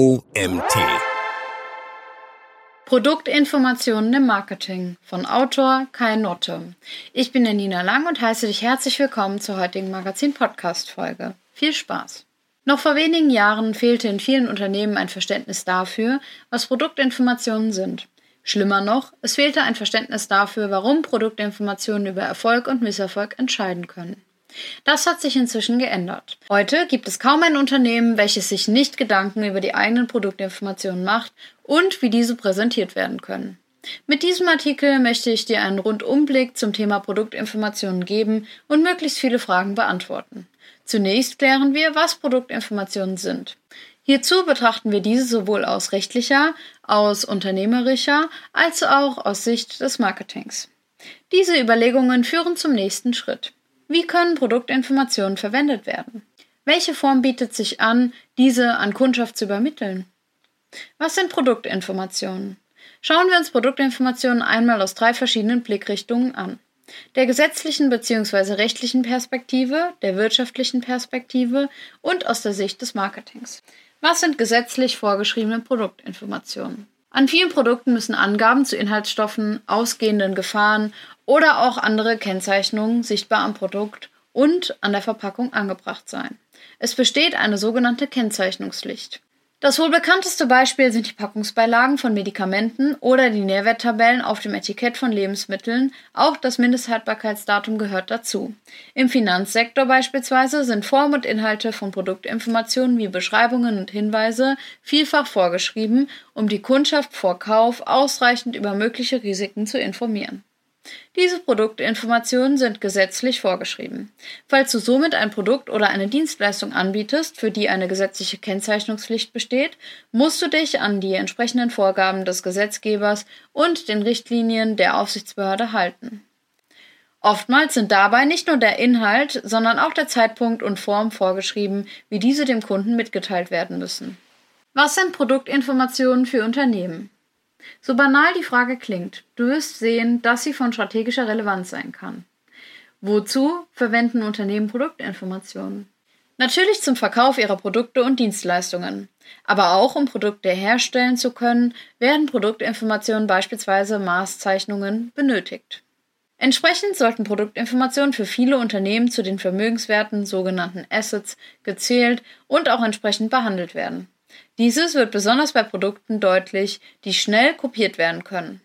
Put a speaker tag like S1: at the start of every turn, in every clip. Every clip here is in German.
S1: OMT.
S2: Produktinformationen im Marketing von Autor Kai Notte. Ich bin der Nina Lang und heiße dich herzlich willkommen zur heutigen Magazin-Podcast-Folge. Viel Spaß! Noch vor wenigen Jahren fehlte in vielen Unternehmen ein Verständnis dafür, was Produktinformationen sind. Schlimmer noch, es fehlte ein Verständnis dafür, warum Produktinformationen über Erfolg und Misserfolg entscheiden können. Das hat sich inzwischen geändert. Heute gibt es kaum ein Unternehmen, welches sich nicht Gedanken über die eigenen Produktinformationen macht und wie diese präsentiert werden können. Mit diesem Artikel möchte ich dir einen Rundumblick zum Thema Produktinformationen geben und möglichst viele Fragen beantworten. Zunächst klären wir, was Produktinformationen sind. Hierzu betrachten wir diese sowohl aus rechtlicher, aus unternehmerischer als auch aus Sicht des Marketings. Diese Überlegungen führen zum nächsten Schritt. Wie können Produktinformationen verwendet werden? Welche Form bietet sich an, diese an Kundschaft zu übermitteln? Was sind Produktinformationen? Schauen wir uns Produktinformationen einmal aus drei verschiedenen Blickrichtungen an. Der gesetzlichen bzw. rechtlichen Perspektive, der wirtschaftlichen Perspektive und aus der Sicht des Marketings. Was sind gesetzlich vorgeschriebene Produktinformationen? An vielen Produkten müssen Angaben zu Inhaltsstoffen, ausgehenden Gefahren oder auch andere Kennzeichnungen sichtbar am Produkt und an der Verpackung angebracht sein. Es besteht eine sogenannte Kennzeichnungspflicht. Das wohl bekannteste Beispiel sind die Packungsbeilagen von Medikamenten oder die Nährwerttabellen auf dem Etikett von Lebensmitteln, auch das Mindesthaltbarkeitsdatum gehört dazu. Im Finanzsektor beispielsweise sind Form und Inhalte von Produktinformationen wie Beschreibungen und Hinweise vielfach vorgeschrieben, um die Kundschaft vor Kauf ausreichend über mögliche Risiken zu informieren. Diese Produktinformationen sind gesetzlich vorgeschrieben. Falls du somit ein Produkt oder eine Dienstleistung anbietest, für die eine gesetzliche Kennzeichnungspflicht besteht, musst du dich an die entsprechenden Vorgaben des Gesetzgebers und den Richtlinien der Aufsichtsbehörde halten. Oftmals sind dabei nicht nur der Inhalt, sondern auch der Zeitpunkt und Form vorgeschrieben, wie diese dem Kunden mitgeteilt werden müssen. Was sind Produktinformationen für Unternehmen? So banal die Frage klingt, du wirst sehen, dass sie von strategischer Relevanz sein kann. Wozu verwenden Unternehmen Produktinformationen? Natürlich zum Verkauf ihrer Produkte und Dienstleistungen. Aber auch um Produkte herstellen zu können, werden Produktinformationen beispielsweise Maßzeichnungen benötigt. Entsprechend sollten Produktinformationen für viele Unternehmen zu den Vermögenswerten, sogenannten Assets, gezählt und auch entsprechend behandelt werden. Dieses wird besonders bei Produkten deutlich, die schnell kopiert werden können.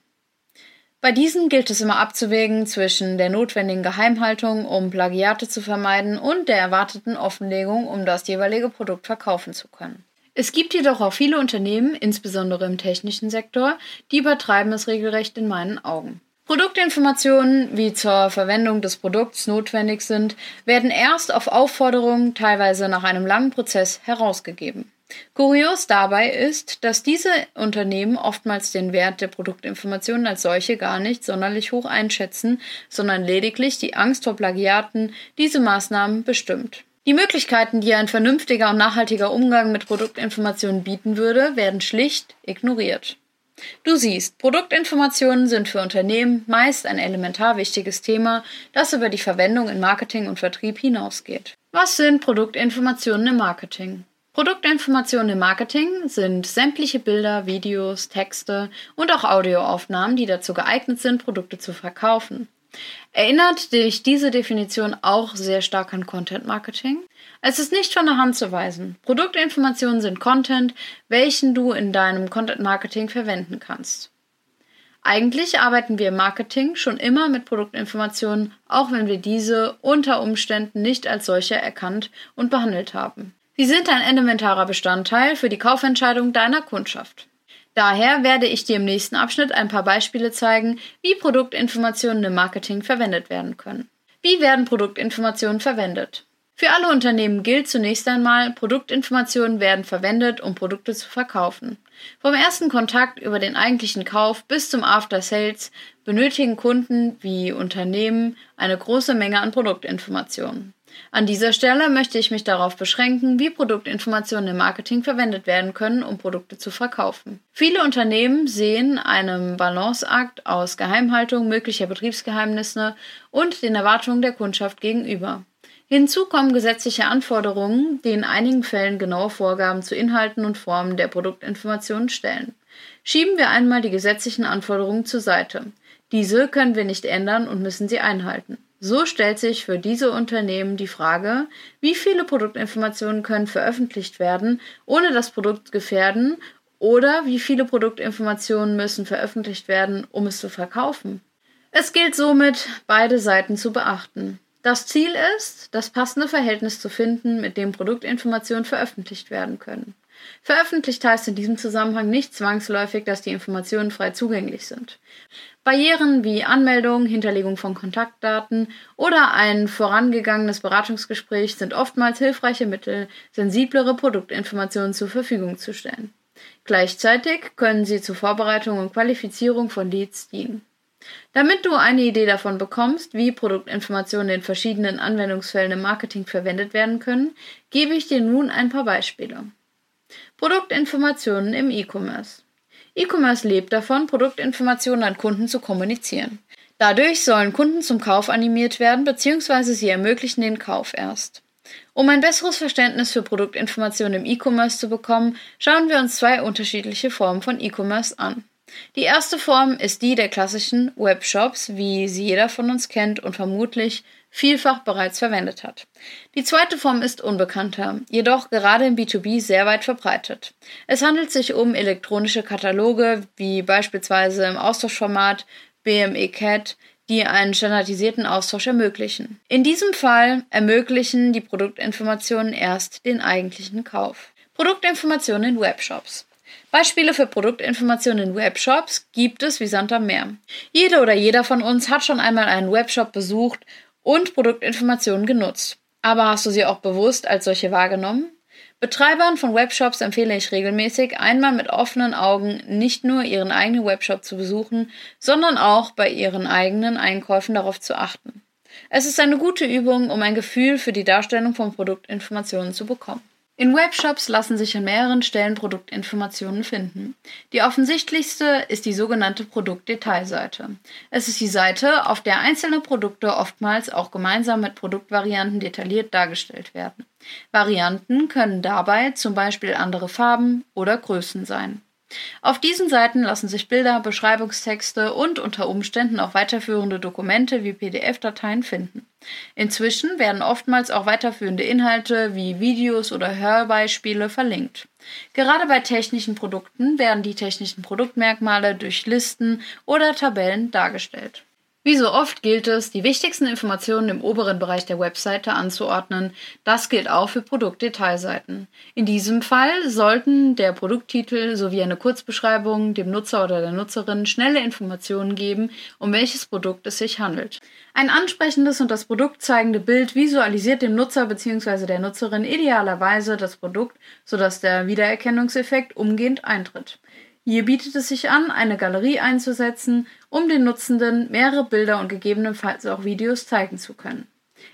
S2: Bei diesen gilt es immer abzuwägen zwischen der notwendigen Geheimhaltung, um Plagiate zu vermeiden, und der erwarteten Offenlegung, um das jeweilige Produkt verkaufen zu können. Es gibt jedoch auch viele Unternehmen, insbesondere im technischen Sektor, die übertreiben es regelrecht in meinen Augen. Produktinformationen, wie zur Verwendung des Produkts notwendig sind, werden erst auf Aufforderung, teilweise nach einem langen Prozess, herausgegeben. Kurios dabei ist, dass diese Unternehmen oftmals den Wert der Produktinformationen als solche gar nicht sonderlich hoch einschätzen, sondern lediglich die Angst vor Plagiaten diese Maßnahmen bestimmt. Die Möglichkeiten, die ein vernünftiger und nachhaltiger Umgang mit Produktinformationen bieten würde, werden schlicht ignoriert. Du siehst, Produktinformationen sind für Unternehmen meist ein elementar wichtiges Thema, das über die Verwendung in Marketing und Vertrieb hinausgeht. Was sind Produktinformationen im Marketing? Produktinformationen im Marketing sind sämtliche Bilder, Videos, Texte und auch Audioaufnahmen, die dazu geeignet sind, Produkte zu verkaufen. Erinnert dich diese Definition auch sehr stark an Content Marketing? Es ist nicht von der Hand zu weisen. Produktinformationen sind Content, welchen du in deinem Content Marketing verwenden kannst. Eigentlich arbeiten wir im Marketing schon immer mit Produktinformationen, auch wenn wir diese unter Umständen nicht als solche erkannt und behandelt haben. Sie sind ein elementarer Bestandteil für die Kaufentscheidung deiner Kundschaft. Daher werde ich dir im nächsten Abschnitt ein paar Beispiele zeigen, wie Produktinformationen im Marketing verwendet werden können. Wie werden Produktinformationen verwendet? Für alle Unternehmen gilt zunächst einmal, Produktinformationen werden verwendet, um Produkte zu verkaufen. Vom ersten Kontakt über den eigentlichen Kauf bis zum After Sales benötigen Kunden wie Unternehmen eine große Menge an Produktinformationen. An dieser Stelle möchte ich mich darauf beschränken, wie Produktinformationen im Marketing verwendet werden können, um Produkte zu verkaufen. Viele Unternehmen sehen einem Balanceakt aus Geheimhaltung möglicher Betriebsgeheimnisse und den Erwartungen der Kundschaft gegenüber. Hinzu kommen gesetzliche Anforderungen, die in einigen Fällen genaue Vorgaben zu Inhalten und Formen der Produktinformationen stellen. Schieben wir einmal die gesetzlichen Anforderungen zur Seite. Diese können wir nicht ändern und müssen sie einhalten. So stellt sich für diese Unternehmen die Frage, wie viele Produktinformationen können veröffentlicht werden, ohne das Produkt gefährden, oder wie viele Produktinformationen müssen veröffentlicht werden, um es zu verkaufen. Es gilt somit, beide Seiten zu beachten. Das Ziel ist, das passende Verhältnis zu finden, mit dem Produktinformationen veröffentlicht werden können. Veröffentlicht heißt in diesem Zusammenhang nicht zwangsläufig, dass die Informationen frei zugänglich sind. Barrieren wie Anmeldung, Hinterlegung von Kontaktdaten oder ein vorangegangenes Beratungsgespräch sind oftmals hilfreiche Mittel, sensiblere Produktinformationen zur Verfügung zu stellen. Gleichzeitig können sie zur Vorbereitung und Qualifizierung von Leads dienen. Damit du eine Idee davon bekommst, wie Produktinformationen in verschiedenen Anwendungsfällen im Marketing verwendet werden können, gebe ich dir nun ein paar Beispiele. Produktinformationen im E-Commerce. E-Commerce lebt davon, Produktinformationen an Kunden zu kommunizieren. Dadurch sollen Kunden zum Kauf animiert werden bzw. sie ermöglichen den Kauf erst. Um ein besseres Verständnis für Produktinformationen im E-Commerce zu bekommen, schauen wir uns zwei unterschiedliche Formen von E-Commerce an. Die erste Form ist die der klassischen Webshops, wie sie jeder von uns kennt und vermutlich vielfach bereits verwendet hat. Die zweite Form ist unbekannter, jedoch gerade im B2B sehr weit verbreitet. Es handelt sich um elektronische Kataloge, wie beispielsweise im Austauschformat BME CAT, die einen standardisierten Austausch ermöglichen. In diesem Fall ermöglichen die Produktinformationen erst den eigentlichen Kauf. Produktinformationen in Webshops. Beispiele für Produktinformationen in Webshops gibt es wie Sand am Meer. Jede oder jeder von uns hat schon einmal einen Webshop besucht und Produktinformationen genutzt. Aber hast du sie auch bewusst als solche wahrgenommen? Betreibern von Webshops empfehle ich regelmäßig, einmal mit offenen Augen nicht nur ihren eigenen Webshop zu besuchen, sondern auch bei ihren eigenen Einkäufen darauf zu achten. Es ist eine gute Übung, um ein Gefühl für die Darstellung von Produktinformationen zu bekommen. In Webshops lassen sich an mehreren Stellen Produktinformationen finden. Die offensichtlichste ist die sogenannte Produktdetailseite. Es ist die Seite, auf der einzelne Produkte oftmals auch gemeinsam mit Produktvarianten detailliert dargestellt werden. Varianten können dabei zum Beispiel andere Farben oder Größen sein. Auf diesen Seiten lassen sich Bilder, Beschreibungstexte und unter Umständen auch weiterführende Dokumente wie PDF-Dateien finden. Inzwischen werden oftmals auch weiterführende Inhalte wie Videos oder Hörbeispiele verlinkt. Gerade bei technischen Produkten werden die technischen Produktmerkmale durch Listen oder Tabellen dargestellt. Wie so oft gilt es, die wichtigsten Informationen im oberen Bereich der Webseite anzuordnen. Das gilt auch für Produktdetailseiten. In diesem Fall sollten der Produkttitel sowie eine Kurzbeschreibung dem Nutzer oder der Nutzerin schnelle Informationen geben, um welches Produkt es sich handelt. Ein ansprechendes und das Produkt zeigende Bild visualisiert dem Nutzer bzw. der Nutzerin idealerweise das Produkt, sodass der Wiedererkennungseffekt umgehend eintritt. Hier bietet es sich an, eine Galerie einzusetzen, um den Nutzenden mehrere Bilder und gegebenenfalls auch Videos zeigen zu können.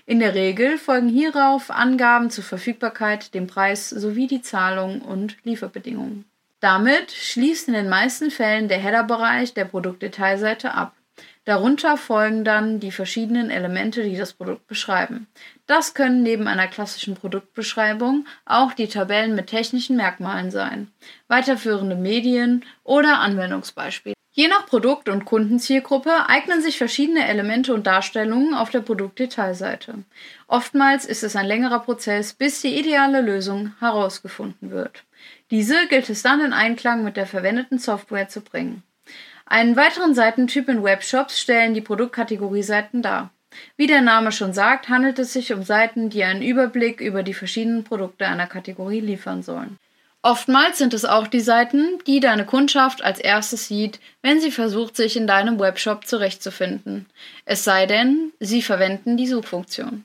S2: In der Regel folgen hierauf Angaben zur Verfügbarkeit, dem Preis sowie die Zahlung und Lieferbedingungen. Damit schließt in den meisten Fällen der Header-Bereich der Produktdetailseite ab. Darunter folgen dann die verschiedenen Elemente, die das Produkt beschreiben. Das können neben einer klassischen Produktbeschreibung auch die Tabellen mit technischen Merkmalen sein, weiterführende Medien oder Anwendungsbeispiele. Je nach Produkt- und Kundenzielgruppe eignen sich verschiedene Elemente und Darstellungen auf der Produktdetailseite. Oftmals ist es ein längerer Prozess, bis die ideale Lösung herausgefunden wird. Diese gilt es dann in Einklang mit der verwendeten Software zu bringen. Einen weiteren Seitentyp in Webshops stellen die Produktkategorieseiten dar. Wie der Name schon sagt, handelt es sich um Seiten, die einen Überblick über die verschiedenen Produkte einer Kategorie liefern sollen. Oftmals sind es auch die Seiten, die deine Kundschaft als erstes sieht, wenn sie versucht, sich in deinem Webshop zurechtzufinden. Es sei denn, sie verwenden die Suchfunktion.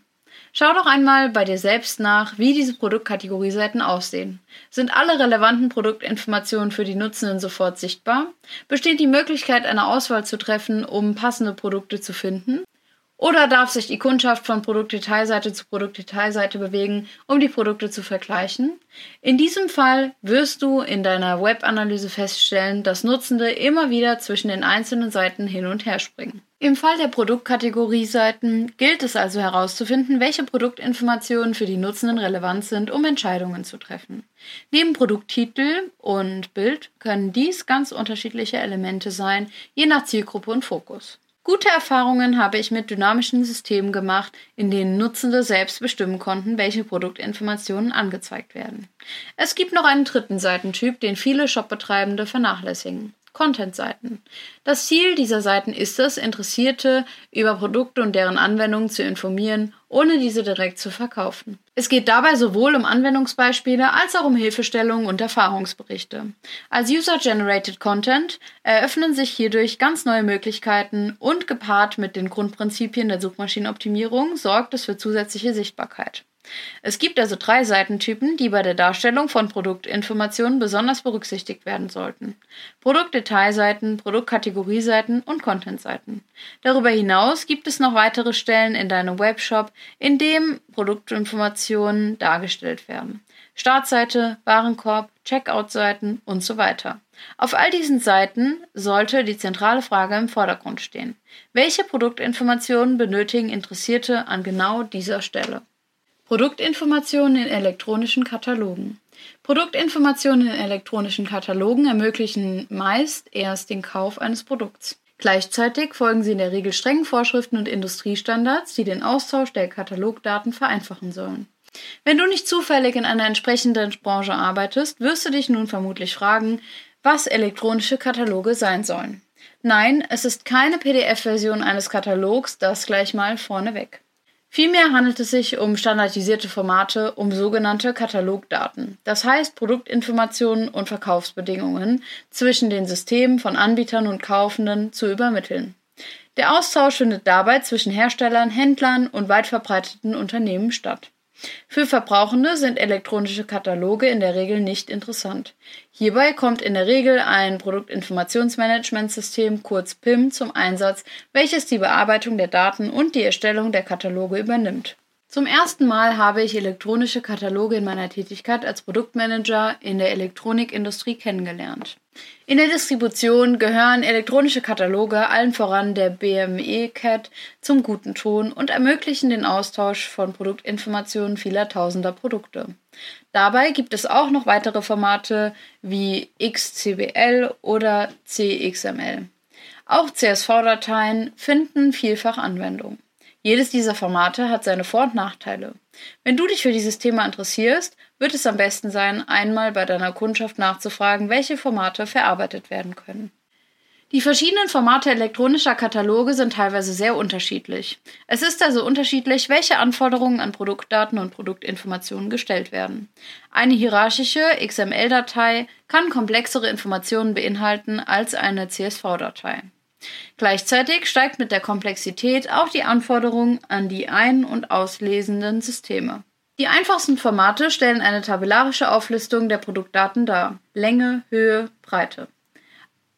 S2: Schau doch einmal bei dir selbst nach, wie diese Produktkategorieseiten aussehen. Sind alle relevanten Produktinformationen für die Nutzenden sofort sichtbar? Besteht die Möglichkeit, eine Auswahl zu treffen, um passende Produkte zu finden? Oder darf sich die Kundschaft von Produktdetailseite zu Produktdetailseite bewegen, um die Produkte zu vergleichen? In diesem Fall wirst du in deiner Webanalyse feststellen, dass Nutzende immer wieder zwischen den einzelnen Seiten hin und her springen. Im Fall der Produktkategorieseiten gilt es also herauszufinden, welche Produktinformationen für die Nutzenden relevant sind, um Entscheidungen zu treffen. Neben Produkttitel und Bild können dies ganz unterschiedliche Elemente sein, je nach Zielgruppe und Fokus. Gute Erfahrungen habe ich mit dynamischen Systemen gemacht, in denen Nutzende selbst bestimmen konnten, welche Produktinformationen angezeigt werden. Es gibt noch einen dritten Seitentyp, den viele Shopbetreibende vernachlässigen. Content-Seiten. Das Ziel dieser Seiten ist es, Interessierte über Produkte und deren Anwendungen zu informieren, ohne diese direkt zu verkaufen. Es geht dabei sowohl um Anwendungsbeispiele als auch um Hilfestellungen und Erfahrungsberichte. Als User-Generated Content eröffnen sich hierdurch ganz neue Möglichkeiten und gepaart mit den Grundprinzipien der Suchmaschinenoptimierung sorgt es für zusätzliche Sichtbarkeit. Es gibt also drei Seitentypen, die bei der Darstellung von Produktinformationen besonders berücksichtigt werden sollten. Produktdetailseiten, Produktkategorieseiten und Contentseiten. Darüber hinaus gibt es noch weitere Stellen in deinem Webshop, in dem Produktinformationen dargestellt werden. Startseite, Warenkorb, Checkout-Seiten und so weiter. Auf all diesen Seiten sollte die zentrale Frage im Vordergrund stehen. Welche Produktinformationen benötigen Interessierte an genau dieser Stelle? Produktinformationen in elektronischen Katalogen. Produktinformationen in elektronischen Katalogen ermöglichen meist erst den Kauf eines Produkts. Gleichzeitig folgen sie in der Regel strengen Vorschriften und Industriestandards, die den Austausch der Katalogdaten vereinfachen sollen. Wenn du nicht zufällig in einer entsprechenden Branche arbeitest, wirst du dich nun vermutlich fragen, was elektronische Kataloge sein sollen. Nein, es ist keine PDF-Version eines Katalogs, das gleich mal vorneweg. Vielmehr handelt es sich um standardisierte Formate, um sogenannte Katalogdaten, das heißt Produktinformationen und Verkaufsbedingungen zwischen den Systemen von Anbietern und Kaufenden zu übermitteln. Der Austausch findet dabei zwischen Herstellern, Händlern und weit verbreiteten Unternehmen statt. Für Verbrauchende sind elektronische Kataloge in der Regel nicht interessant. Hierbei kommt in der Regel ein Produktinformationsmanagementsystem kurz PIM zum Einsatz, welches die Bearbeitung der Daten und die Erstellung der Kataloge übernimmt. Zum ersten Mal habe ich elektronische Kataloge in meiner Tätigkeit als Produktmanager in der Elektronikindustrie kennengelernt. In der Distribution gehören elektronische Kataloge allen voran der BME CAT zum guten Ton und ermöglichen den Austausch von Produktinformationen vieler tausender Produkte. Dabei gibt es auch noch weitere Formate wie XCBL oder CXML. Auch CSV-Dateien finden vielfach Anwendung. Jedes dieser Formate hat seine Vor- und Nachteile. Wenn du dich für dieses Thema interessierst, wird es am besten sein, einmal bei deiner Kundschaft nachzufragen, welche Formate verarbeitet werden können. Die verschiedenen Formate elektronischer Kataloge sind teilweise sehr unterschiedlich. Es ist also unterschiedlich, welche Anforderungen an Produktdaten und Produktinformationen gestellt werden. Eine hierarchische XML-Datei kann komplexere Informationen beinhalten als eine CSV-Datei. Gleichzeitig steigt mit der Komplexität auch die Anforderung an die ein- und auslesenden Systeme. Die einfachsten Formate stellen eine tabellarische Auflistung der Produktdaten dar. Länge, Höhe, Breite.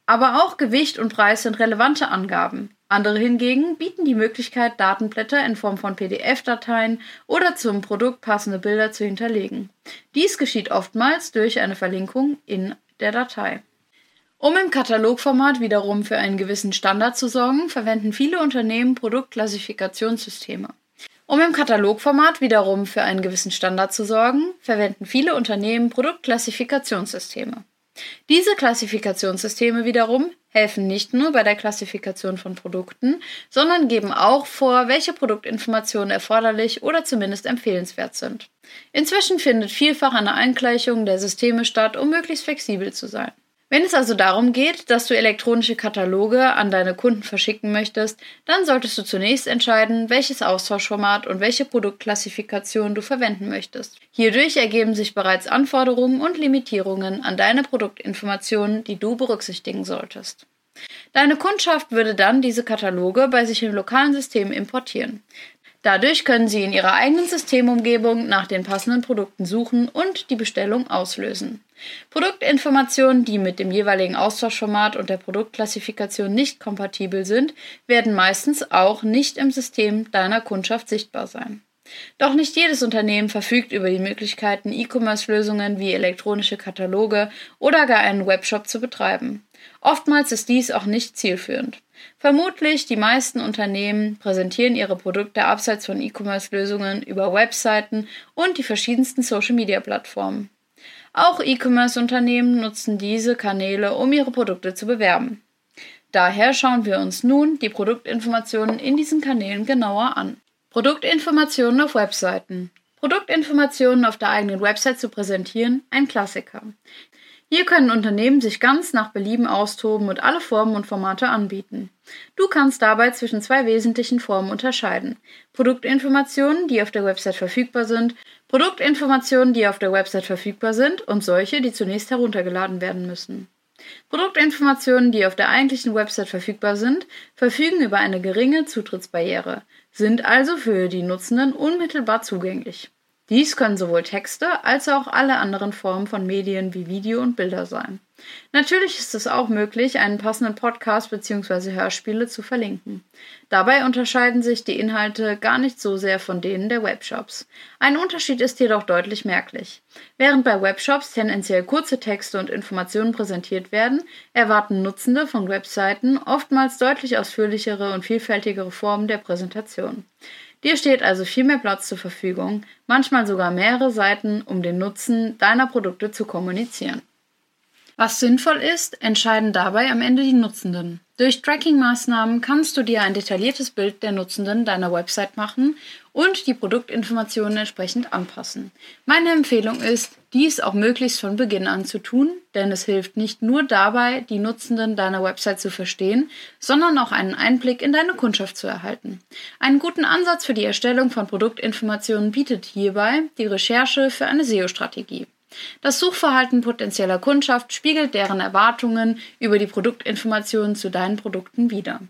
S2: Aber auch Gewicht und Preis sind relevante Angaben. Andere hingegen bieten die Möglichkeit, Datenblätter in Form von PDF-Dateien oder zum Produkt passende Bilder zu hinterlegen. Dies geschieht oftmals durch eine Verlinkung in der Datei. Um im Katalogformat wiederum für einen gewissen Standard zu sorgen, verwenden viele Unternehmen Produktklassifikationssysteme. Um im Katalogformat wiederum für einen gewissen Standard zu sorgen, verwenden viele Unternehmen Produktklassifikationssysteme. Diese Klassifikationssysteme wiederum helfen nicht nur bei der Klassifikation von Produkten, sondern geben auch vor, welche Produktinformationen erforderlich oder zumindest empfehlenswert sind. Inzwischen findet vielfach eine Eingleichung der Systeme statt, um möglichst flexibel zu sein. Wenn es also darum geht, dass du elektronische Kataloge an deine Kunden verschicken möchtest, dann solltest du zunächst entscheiden, welches Austauschformat und welche Produktklassifikation du verwenden möchtest. Hierdurch ergeben sich bereits Anforderungen und Limitierungen an deine Produktinformationen, die du berücksichtigen solltest. Deine Kundschaft würde dann diese Kataloge bei sich im lokalen System importieren. Dadurch können sie in ihrer eigenen Systemumgebung nach den passenden Produkten suchen und die Bestellung auslösen. Produktinformationen, die mit dem jeweiligen Austauschformat und der Produktklassifikation nicht kompatibel sind, werden meistens auch nicht im System deiner Kundschaft sichtbar sein. Doch nicht jedes Unternehmen verfügt über die Möglichkeiten, E-Commerce-Lösungen wie elektronische Kataloge oder gar einen Webshop zu betreiben. Oftmals ist dies auch nicht zielführend. Vermutlich die meisten Unternehmen präsentieren ihre Produkte abseits von E-Commerce-Lösungen über Webseiten und die verschiedensten Social-Media-Plattformen. Auch E-Commerce-Unternehmen nutzen diese Kanäle, um ihre Produkte zu bewerben. Daher schauen wir uns nun die Produktinformationen in diesen Kanälen genauer an. Produktinformationen auf Webseiten. Produktinformationen auf der eigenen Website zu präsentieren, ein Klassiker. Hier können Unternehmen sich ganz nach Belieben austoben und alle Formen und Formate anbieten. Du kannst dabei zwischen zwei wesentlichen Formen unterscheiden. Produktinformationen, die auf der Website verfügbar sind, Produktinformationen, die auf der Website verfügbar sind und solche, die zunächst heruntergeladen werden müssen. Produktinformationen, die auf der eigentlichen Website verfügbar sind, verfügen über eine geringe Zutrittsbarriere sind also für die Nutzenden unmittelbar zugänglich. Dies können sowohl Texte als auch alle anderen Formen von Medien wie Video und Bilder sein. Natürlich ist es auch möglich, einen passenden Podcast bzw. Hörspiele zu verlinken. Dabei unterscheiden sich die Inhalte gar nicht so sehr von denen der Webshops. Ein Unterschied ist jedoch deutlich merklich. Während bei Webshops tendenziell kurze Texte und Informationen präsentiert werden, erwarten Nutzende von Webseiten oftmals deutlich ausführlichere und vielfältigere Formen der Präsentation. Dir steht also viel mehr Platz zur Verfügung, manchmal sogar mehrere Seiten, um den Nutzen deiner Produkte zu kommunizieren. Was sinnvoll ist, entscheiden dabei am Ende die Nutzenden. Durch Tracking-Maßnahmen kannst du dir ein detailliertes Bild der Nutzenden deiner Website machen und die Produktinformationen entsprechend anpassen. Meine Empfehlung ist, dies auch möglichst von Beginn an zu tun, denn es hilft nicht nur dabei, die Nutzenden deiner Website zu verstehen, sondern auch einen Einblick in deine Kundschaft zu erhalten. Einen guten Ansatz für die Erstellung von Produktinformationen bietet hierbei die Recherche für eine SEO-Strategie. Das Suchverhalten potenzieller Kundschaft spiegelt deren Erwartungen über die Produktinformationen zu deinen Produkten wider.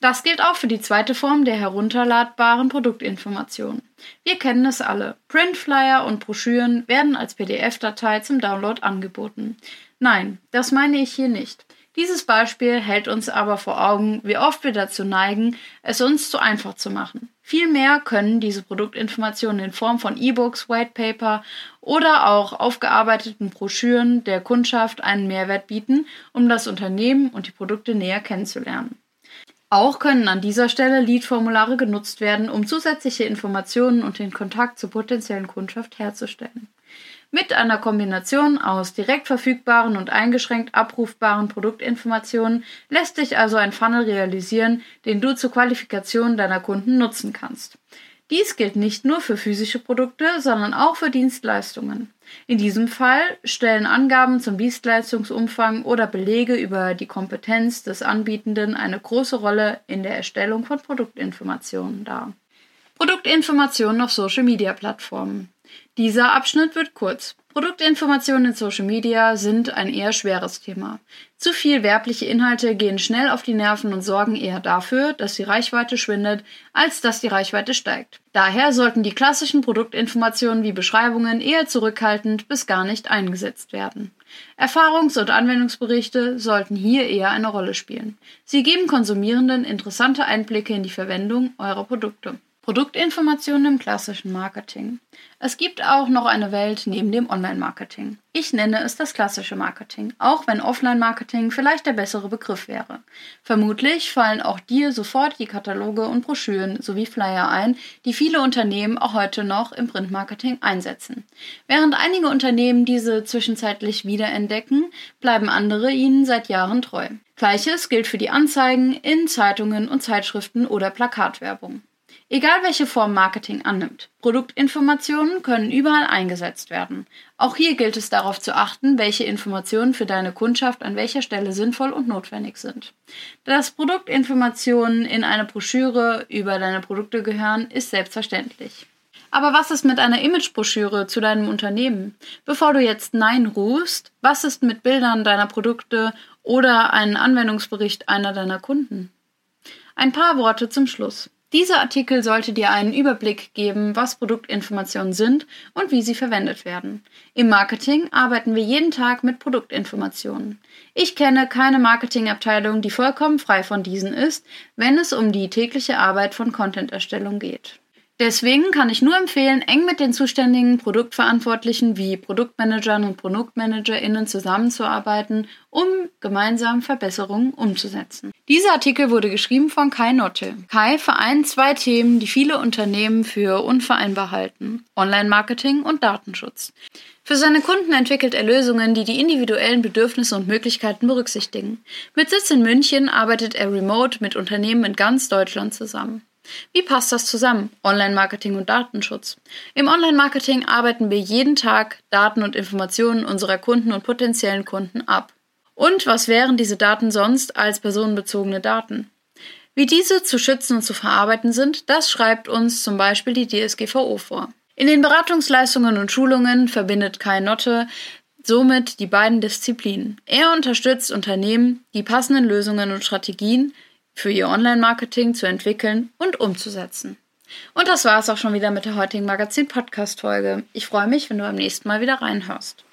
S2: Das gilt auch für die zweite Form der herunterladbaren Produktinformationen. Wir kennen es alle. Printflyer und Broschüren werden als PDF-Datei zum Download angeboten. Nein, das meine ich hier nicht. Dieses Beispiel hält uns aber vor Augen, wie oft wir dazu neigen, es uns zu einfach zu machen. Vielmehr können diese Produktinformationen in Form von E-Books, White Paper oder auch aufgearbeiteten Broschüren der Kundschaft einen Mehrwert bieten, um das Unternehmen und die Produkte näher kennenzulernen. Auch können an dieser Stelle Lead-Formulare genutzt werden, um zusätzliche Informationen und den Kontakt zur potenziellen Kundschaft herzustellen. Mit einer Kombination aus direkt verfügbaren und eingeschränkt abrufbaren Produktinformationen lässt sich also ein Funnel realisieren, den du zur Qualifikation deiner Kunden nutzen kannst. Dies gilt nicht nur für physische Produkte, sondern auch für Dienstleistungen. In diesem Fall stellen Angaben zum Dienstleistungsumfang oder Belege über die Kompetenz des Anbietenden eine große Rolle in der Erstellung von Produktinformationen dar. Produktinformationen auf Social-Media-Plattformen. Dieser Abschnitt wird kurz. Produktinformationen in Social Media sind ein eher schweres Thema. Zu viel werbliche Inhalte gehen schnell auf die Nerven und sorgen eher dafür, dass die Reichweite schwindet, als dass die Reichweite steigt. Daher sollten die klassischen Produktinformationen wie Beschreibungen eher zurückhaltend bis gar nicht eingesetzt werden. Erfahrungs- und Anwendungsberichte sollten hier eher eine Rolle spielen. Sie geben Konsumierenden interessante Einblicke in die Verwendung eurer Produkte. Produktinformationen im klassischen Marketing. Es gibt auch noch eine Welt neben dem Online-Marketing. Ich nenne es das klassische Marketing, auch wenn Offline-Marketing vielleicht der bessere Begriff wäre. Vermutlich fallen auch dir sofort die Kataloge und Broschüren sowie Flyer ein, die viele Unternehmen auch heute noch im Printmarketing einsetzen. Während einige Unternehmen diese zwischenzeitlich wiederentdecken, bleiben andere ihnen seit Jahren treu. Gleiches gilt für die Anzeigen in Zeitungen und Zeitschriften oder Plakatwerbung. Egal welche Form Marketing annimmt, Produktinformationen können überall eingesetzt werden. Auch hier gilt es darauf zu achten, welche Informationen für deine Kundschaft an welcher Stelle sinnvoll und notwendig sind. Dass Produktinformationen in eine Broschüre über deine Produkte gehören, ist selbstverständlich. Aber was ist mit einer Imagebroschüre zu deinem Unternehmen? Bevor du jetzt Nein rufst, was ist mit Bildern deiner Produkte oder einem Anwendungsbericht einer deiner Kunden? Ein paar Worte zum Schluss. Dieser Artikel sollte dir einen Überblick geben, was Produktinformationen sind und wie sie verwendet werden. Im Marketing arbeiten wir jeden Tag mit Produktinformationen. Ich kenne keine Marketingabteilung, die vollkommen frei von diesen ist, wenn es um die tägliche Arbeit von Content-Erstellung geht. Deswegen kann ich nur empfehlen, eng mit den zuständigen Produktverantwortlichen wie Produktmanagern und ProduktmanagerInnen zusammenzuarbeiten, um gemeinsam Verbesserungen umzusetzen. Dieser Artikel wurde geschrieben von Kai Notte. Kai vereint zwei Themen, die viele Unternehmen für unvereinbar halten. Online-Marketing und Datenschutz. Für seine Kunden entwickelt er Lösungen, die die individuellen Bedürfnisse und Möglichkeiten berücksichtigen. Mit Sitz in München arbeitet er remote mit Unternehmen in ganz Deutschland zusammen. Wie passt das zusammen, Online-Marketing und Datenschutz? Im Online-Marketing arbeiten wir jeden Tag Daten und Informationen unserer Kunden und potenziellen Kunden ab. Und was wären diese Daten sonst als personenbezogene Daten? Wie diese zu schützen und zu verarbeiten sind, das schreibt uns zum Beispiel die DSGVO vor. In den Beratungsleistungen und Schulungen verbindet Kai Notte somit die beiden Disziplinen. Er unterstützt Unternehmen, die passenden Lösungen und Strategien für ihr Online-Marketing zu entwickeln und umzusetzen. Und das war es auch schon wieder mit der heutigen Magazin-Podcast-Folge. Ich freue mich, wenn du beim nächsten Mal wieder reinhörst.